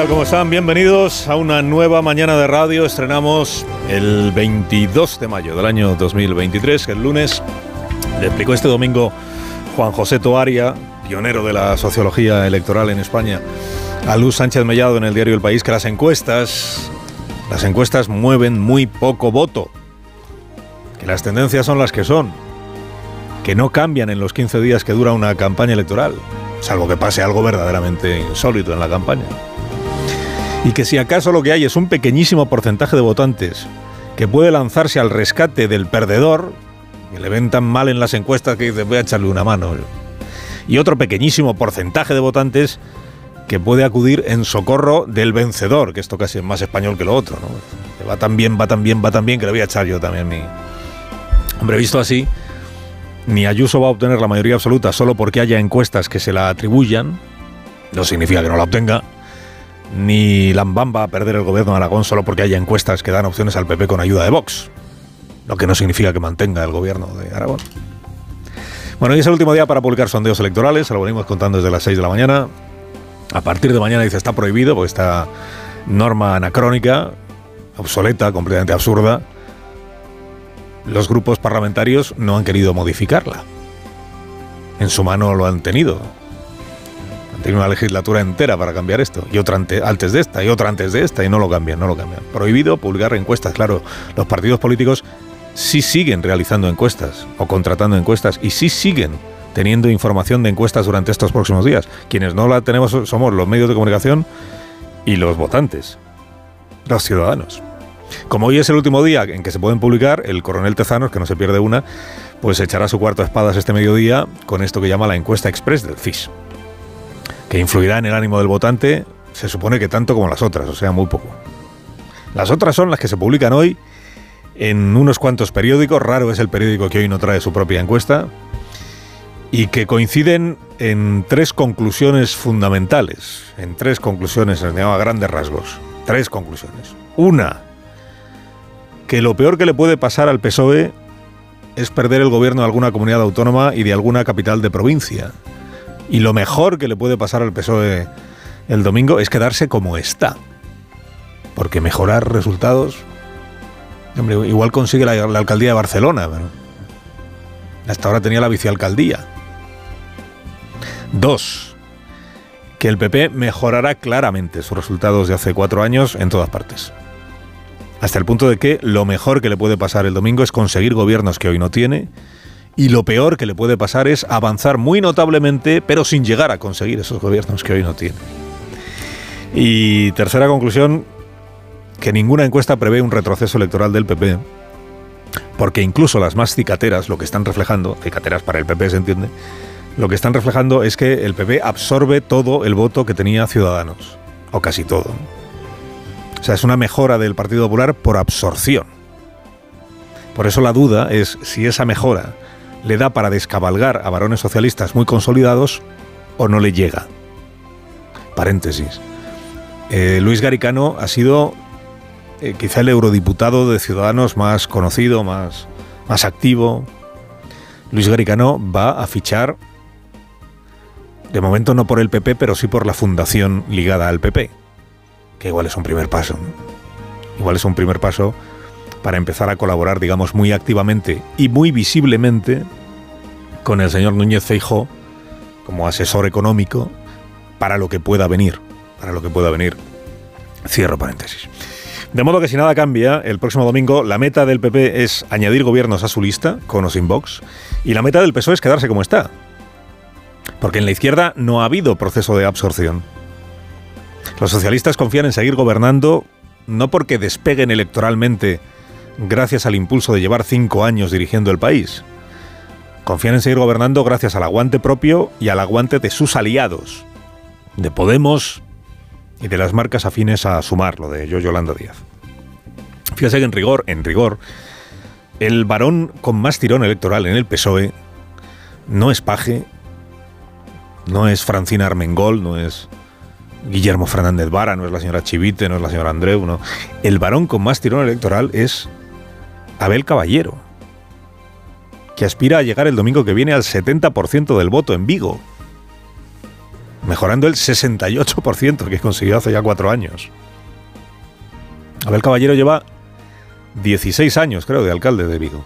Tal? ¿Cómo están? Bienvenidos a una nueva mañana de radio. Estrenamos el 22 de mayo del año 2023, el lunes. Le explicó este domingo Juan José Toaria, pionero de la sociología electoral en España, a Luz Sánchez Mellado en el diario El País que las encuestas, las encuestas mueven muy poco voto, que las tendencias son las que son, que no cambian en los 15 días que dura una campaña electoral, salvo que pase algo verdaderamente insólito en la campaña y que si acaso lo que hay es un pequeñísimo porcentaje de votantes que puede lanzarse al rescate del perdedor, que le ven tan mal en las encuestas que dice voy a echarle una mano, y otro pequeñísimo porcentaje de votantes que puede acudir en socorro del vencedor, que esto casi es más español que lo otro, ¿no? Va tan bien, va tan bien, va tan bien que le voy a echar yo también mi... Hombre, visto así, ni Ayuso va a obtener la mayoría absoluta solo porque haya encuestas que se la atribuyan, no significa que no la obtenga, ni Lambán va a perder el gobierno de Aragón solo porque haya encuestas que dan opciones al PP con ayuda de Vox, lo que no significa que mantenga el gobierno de Aragón. Bueno, hoy es el último día para publicar sondeos electorales, se lo venimos contando desde las 6 de la mañana. A partir de mañana dice está prohibido, porque esta norma anacrónica, obsoleta, completamente absurda, los grupos parlamentarios no han querido modificarla. En su mano lo han tenido, tiene una legislatura entera para cambiar esto, y otra antes de esta, y otra antes de esta, y no lo cambian, no lo cambian. Prohibido publicar encuestas, claro. Los partidos políticos sí siguen realizando encuestas o contratando encuestas y sí siguen teniendo información de encuestas durante estos próximos días. Quienes no la tenemos somos los medios de comunicación y los votantes, los ciudadanos. Como hoy es el último día en que se pueden publicar, el coronel Tezanos, que no se pierde una, pues echará su cuarto de espadas este mediodía con esto que llama la encuesta express del CIS que influirá en el ánimo del votante, se supone que tanto como las otras, o sea, muy poco. Las otras son las que se publican hoy en unos cuantos periódicos, raro es el periódico que hoy no trae su propia encuesta, y que coinciden en tres conclusiones fundamentales, en tres conclusiones, se llama grandes rasgos, tres conclusiones. Una, que lo peor que le puede pasar al PSOE es perder el gobierno de alguna comunidad autónoma y de alguna capital de provincia. Y lo mejor que le puede pasar al PSOE el domingo es quedarse como está. Porque mejorar resultados. Hombre, igual consigue la, alcaldía de Barcelona. hasta ahora tenía la vicealcaldía. Dos, que el PP mejorará claramente sus resultados de hace cuatro años en todas partes. Hasta el punto de que lo mejor que le puede pasar el domingo es conseguir gobiernos que hoy no tiene y lo peor que le puede pasar es avanzar muy notablemente, pero sin llegar a conseguir esos gobiernos que hoy no tiene. Y tercera conclusión, que ninguna encuesta prevé un retroceso electoral del PP, porque incluso las más cicateras, lo que están reflejando, cicateras para el PP se entiende, lo que están reflejando es que el PP absorbe todo el voto que tenía Ciudadanos, o casi todo. O sea, es una mejora del Partido Popular por absorción. Por eso la duda es si esa mejora le da para descabalgar a varones socialistas muy consolidados o no le llega. Paréntesis. Eh, Luis Garicano ha sido eh, quizá el eurodiputado de Ciudadanos más conocido, más, más activo. Luis Garicano va a fichar, de momento no por el PP, pero sí por la fundación ligada al PP, que igual es un primer paso. Igual es un primer paso para empezar a colaborar, digamos, muy activamente y muy visiblemente con el señor Núñez Feijo como asesor económico para lo que pueda venir, para lo que pueda venir. Cierro paréntesis. De modo que si nada cambia, el próximo domingo la meta del PP es añadir gobiernos a su lista, con o sin Vox, y la meta del PSOE es quedarse como está. Porque en la izquierda no ha habido proceso de absorción. Los socialistas confían en seguir gobernando no porque despeguen electoralmente gracias al impulso de llevar cinco años dirigiendo el país. Confían en seguir gobernando gracias al aguante propio y al aguante de sus aliados, de Podemos y de las marcas afines a sumar, lo de yo Yolanda Díaz. Fíjese que en rigor, en rigor, el varón con más tirón electoral en el PSOE no es Paje, no es Francina Armengol, no es Guillermo Fernández Vara, no es la señora Chivite, no es la señora Andreu, no. El varón con más tirón electoral es Abel Caballero, que aspira a llegar el domingo que viene al 70% del voto en Vigo, mejorando el 68% que consiguió hace ya cuatro años. Abel Caballero lleva 16 años, creo, de alcalde de Vigo.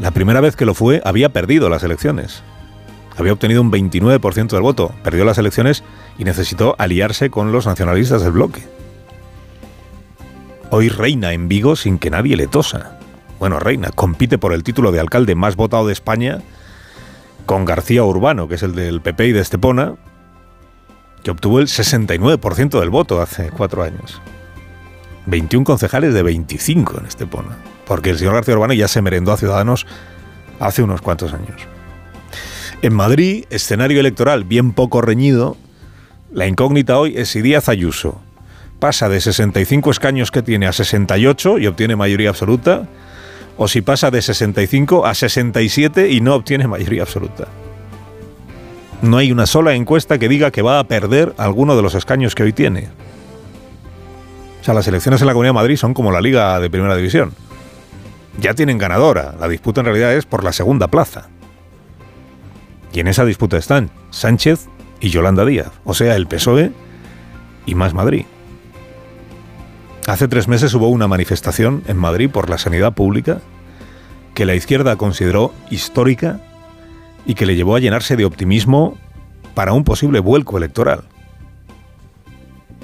La primera vez que lo fue había perdido las elecciones. Había obtenido un 29% del voto, perdió las elecciones y necesitó aliarse con los nacionalistas del bloque. Hoy reina en Vigo sin que nadie le tosa. Bueno, reina, compite por el título de alcalde más votado de España con García Urbano, que es el del PP y de Estepona, que obtuvo el 69% del voto hace cuatro años. 21 concejales de 25 en Estepona, porque el señor García Urbano ya se merendó a Ciudadanos hace unos cuantos años. En Madrid, escenario electoral bien poco reñido, la incógnita hoy es si Díaz Ayuso pasa de 65 escaños que tiene a 68 y obtiene mayoría absoluta, o si pasa de 65 a 67 y no obtiene mayoría absoluta. No hay una sola encuesta que diga que va a perder alguno de los escaños que hoy tiene. O sea, las elecciones en la Comunidad de Madrid son como la Liga de Primera División. Ya tienen ganadora. La disputa en realidad es por la segunda plaza. Y en esa disputa están Sánchez y Yolanda Díaz. O sea, el PSOE y más Madrid. Hace tres meses hubo una manifestación en Madrid por la sanidad pública que la izquierda consideró histórica y que le llevó a llenarse de optimismo para un posible vuelco electoral.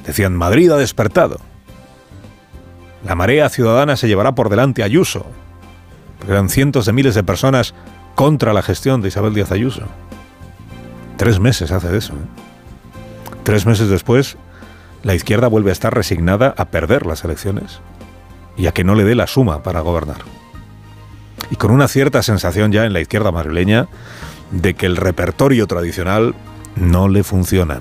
Decían, Madrid ha despertado. La marea ciudadana se llevará por delante a Ayuso. eran cientos de miles de personas contra la gestión de Isabel Díaz Ayuso. Tres meses hace de eso. ¿eh? Tres meses después, la izquierda vuelve a estar resignada a perder las elecciones y a que no le dé la suma para gobernar. Y con una cierta sensación ya en la izquierda madrileña de que el repertorio tradicional no le funciona.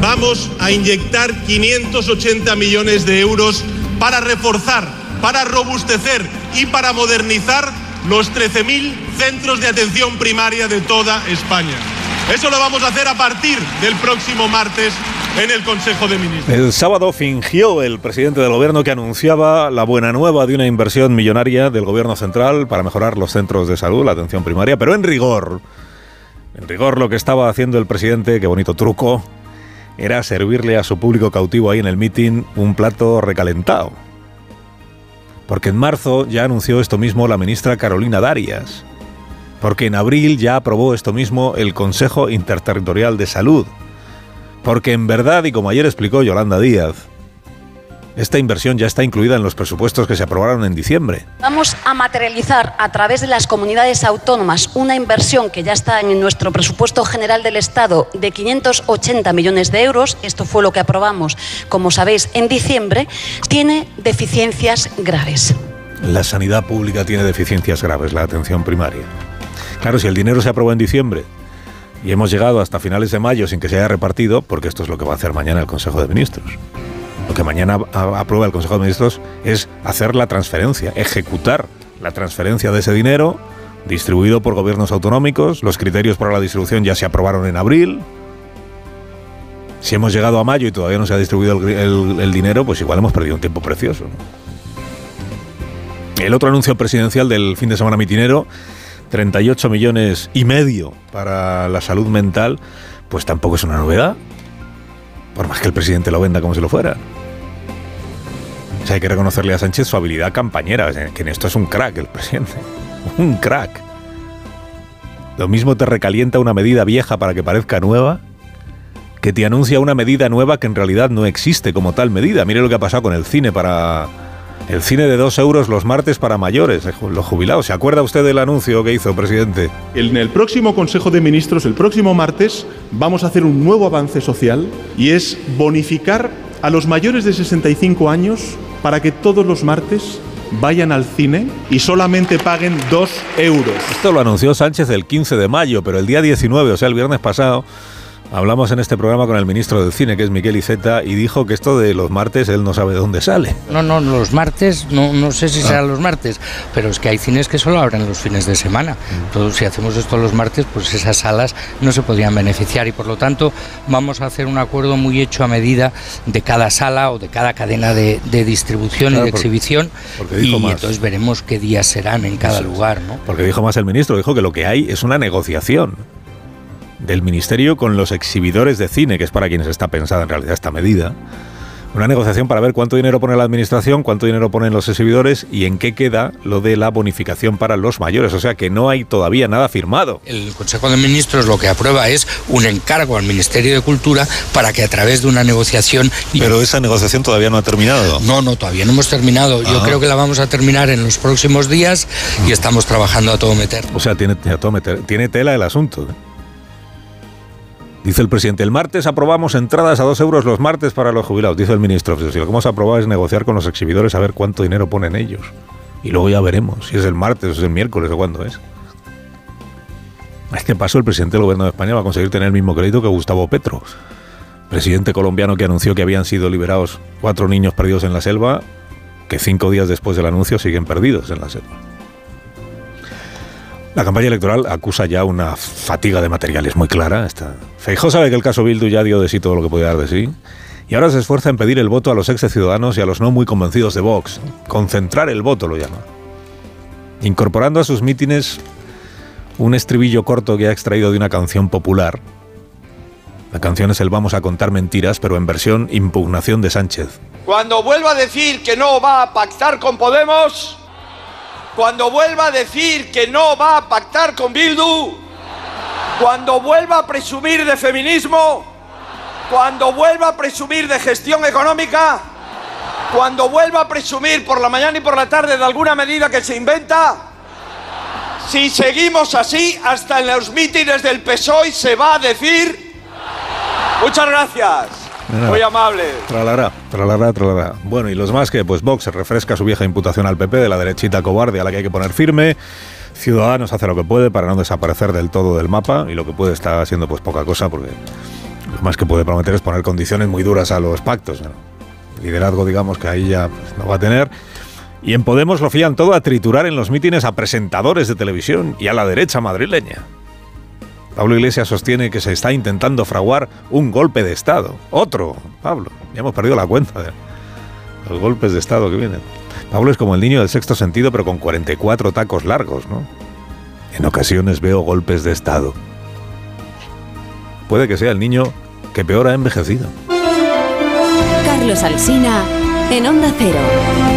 Vamos a inyectar 580 millones de euros para reforzar, para robustecer y para modernizar los 13.000 centros de atención primaria de toda España. Eso lo vamos a hacer a partir del próximo martes en el Consejo de Ministros. El sábado fingió el presidente del gobierno que anunciaba la buena nueva de una inversión millonaria del gobierno central para mejorar los centros de salud, la atención primaria, pero en rigor, en rigor lo que estaba haciendo el presidente, qué bonito truco, era servirle a su público cautivo ahí en el meeting un plato recalentado. Porque en marzo ya anunció esto mismo la ministra Carolina Darias. Porque en abril ya aprobó esto mismo el Consejo Interterritorial de Salud. Porque en verdad, y como ayer explicó Yolanda Díaz, esta inversión ya está incluida en los presupuestos que se aprobaron en diciembre. Vamos a materializar a través de las comunidades autónomas una inversión que ya está en nuestro presupuesto general del Estado de 580 millones de euros. Esto fue lo que aprobamos, como sabéis, en diciembre. Tiene deficiencias graves. La sanidad pública tiene deficiencias graves, la atención primaria. Claro, si el dinero se aprobó en diciembre y hemos llegado hasta finales de mayo sin que se haya repartido, porque esto es lo que va a hacer mañana el Consejo de Ministros lo que mañana aprueba el Consejo de Ministros es hacer la transferencia, ejecutar la transferencia de ese dinero distribuido por gobiernos autonómicos. Los criterios para la distribución ya se aprobaron en abril. Si hemos llegado a mayo y todavía no se ha distribuido el, dinero, pues igual hemos perdido un tiempo precioso. El otro anuncio presidencial del fin de semana mitinero, 38 millones y medio para la salud mental, pues tampoco es una novedad. Por más que el presidente lo venda como si lo fuera. O sea, hay que reconocerle a Sánchez su habilidad campañera, que en esto es un crack el presidente. Un crack. Lo mismo te recalienta una medida vieja para que parezca nueva, que te anuncia una medida nueva que en realidad no existe como tal medida. Mire lo que ha pasado con el cine para... El cine de dos euros los martes para mayores, eh, los jubilados. ¿Se acuerda usted del anuncio que hizo, presidente? En el próximo Consejo de Ministros, el próximo martes, vamos a hacer un nuevo avance social y es bonificar a los mayores de 65 años para que todos los martes vayan al cine y solamente paguen dos euros. Esto lo anunció Sánchez el 15 de mayo, pero el día 19, o sea, el viernes pasado, hablamos en este programa con el ministro del cine, que es Miguel Iceta, y dijo que esto de los martes él no sabe de dónde sale. No, no, los martes, no, no sé si ah. serán los martes, pero es que hay cines que solo abren los fines de semana. Entonces, si hacemos esto los martes, pues esas salas no se podrían beneficiar y por lo tanto vamos a hacer un acuerdo muy hecho a medida de cada sala o de cada cadena de, distribución y de exhibición y entonces veremos qué días serán en cada lugar. ¿no? Porque dijo más el ministro, dijo que lo que hay es una negociación del ministerio con los exhibidores de cine, que es para quienes está pensada en realidad esta medida una negociación para ver cuánto dinero pone la administración, cuánto dinero ponen los exhibidores y en qué queda lo de la bonificación para los mayores. O sea que no hay todavía nada firmado. El Consejo de Ministros lo que aprueba es un encargo al Ministerio de Cultura para que a través de una negociación... Pero esa negociación todavía no ha terminado. No, no, todavía no hemos terminado. Yo ah. creo que la vamos a terminar en los próximos días y estamos trabajando a todo meter. O sea, tiene, a todo meter, tiene tela el asunto. ¿eh? Dice el presidente, el martes aprobamos entradas a dos euros los martes para los jubilados. Dice el ministro, si lo que hemos aprobado es negociar con los exhibidores a ver cuánto dinero ponen ellos. Y luego ya veremos si es el martes o es el miércoles o cuándo es. Este paso el presidente del gobierno de España va a conseguir tener el mismo crédito que Gustavo Petro, presidente colombiano que anunció que habían sido liberados cuatro niños perdidos en la selva, que cinco días después del anuncio siguen perdidos en la selva. La campaña electoral acusa ya una fatiga de materiales muy clara. Feijó sabe que el caso Bildu ya dio de sí todo lo que podía dar de sí. Y ahora se esfuerza en pedir el voto a los ex ciudadanos y a los no muy convencidos de Vox. Concentrar el voto lo llama. Incorporando a sus mítines un estribillo corto que ha extraído de una canción popular. La canción es el Vamos a contar mentiras, pero en versión impugnación de Sánchez. Cuando vuelva a decir que no va a pactar con Podemos, cuando vuelva a decir que no va a pactar con Bildu, cuando vuelva a presumir de feminismo, cuando vuelva a presumir de gestión económica, cuando vuelva a presumir por la mañana y por la tarde de alguna medida que se inventa, si seguimos así, hasta en los mítines del PSOE se va a decir... Muchas gracias. Muy amable. Tralará, tralará, tralará. Bueno, y los más que, pues Vox refresca su vieja imputación al PP de la derechita cobarde a la que hay que poner firme. Ciudadanos hace lo que puede para no desaparecer del todo del mapa y lo que puede está haciendo pues poca cosa porque lo más que puede prometer es poner condiciones muy duras a los pactos. Liderazgo, digamos, que ahí ya pues, no va a tener. Y en Podemos lo fían todo a triturar en los mítines a presentadores de televisión y a la derecha madrileña. Pablo Iglesias sostiene que se está intentando fraguar un golpe de Estado. Otro, Pablo. Ya hemos perdido la cuenta de los golpes de Estado que vienen. Pablo es como el niño del sexto sentido, pero con 44 tacos largos, ¿no? En ocasiones veo golpes de Estado. Puede que sea el niño que peor ha envejecido. Carlos Alsina, en Onda Cero.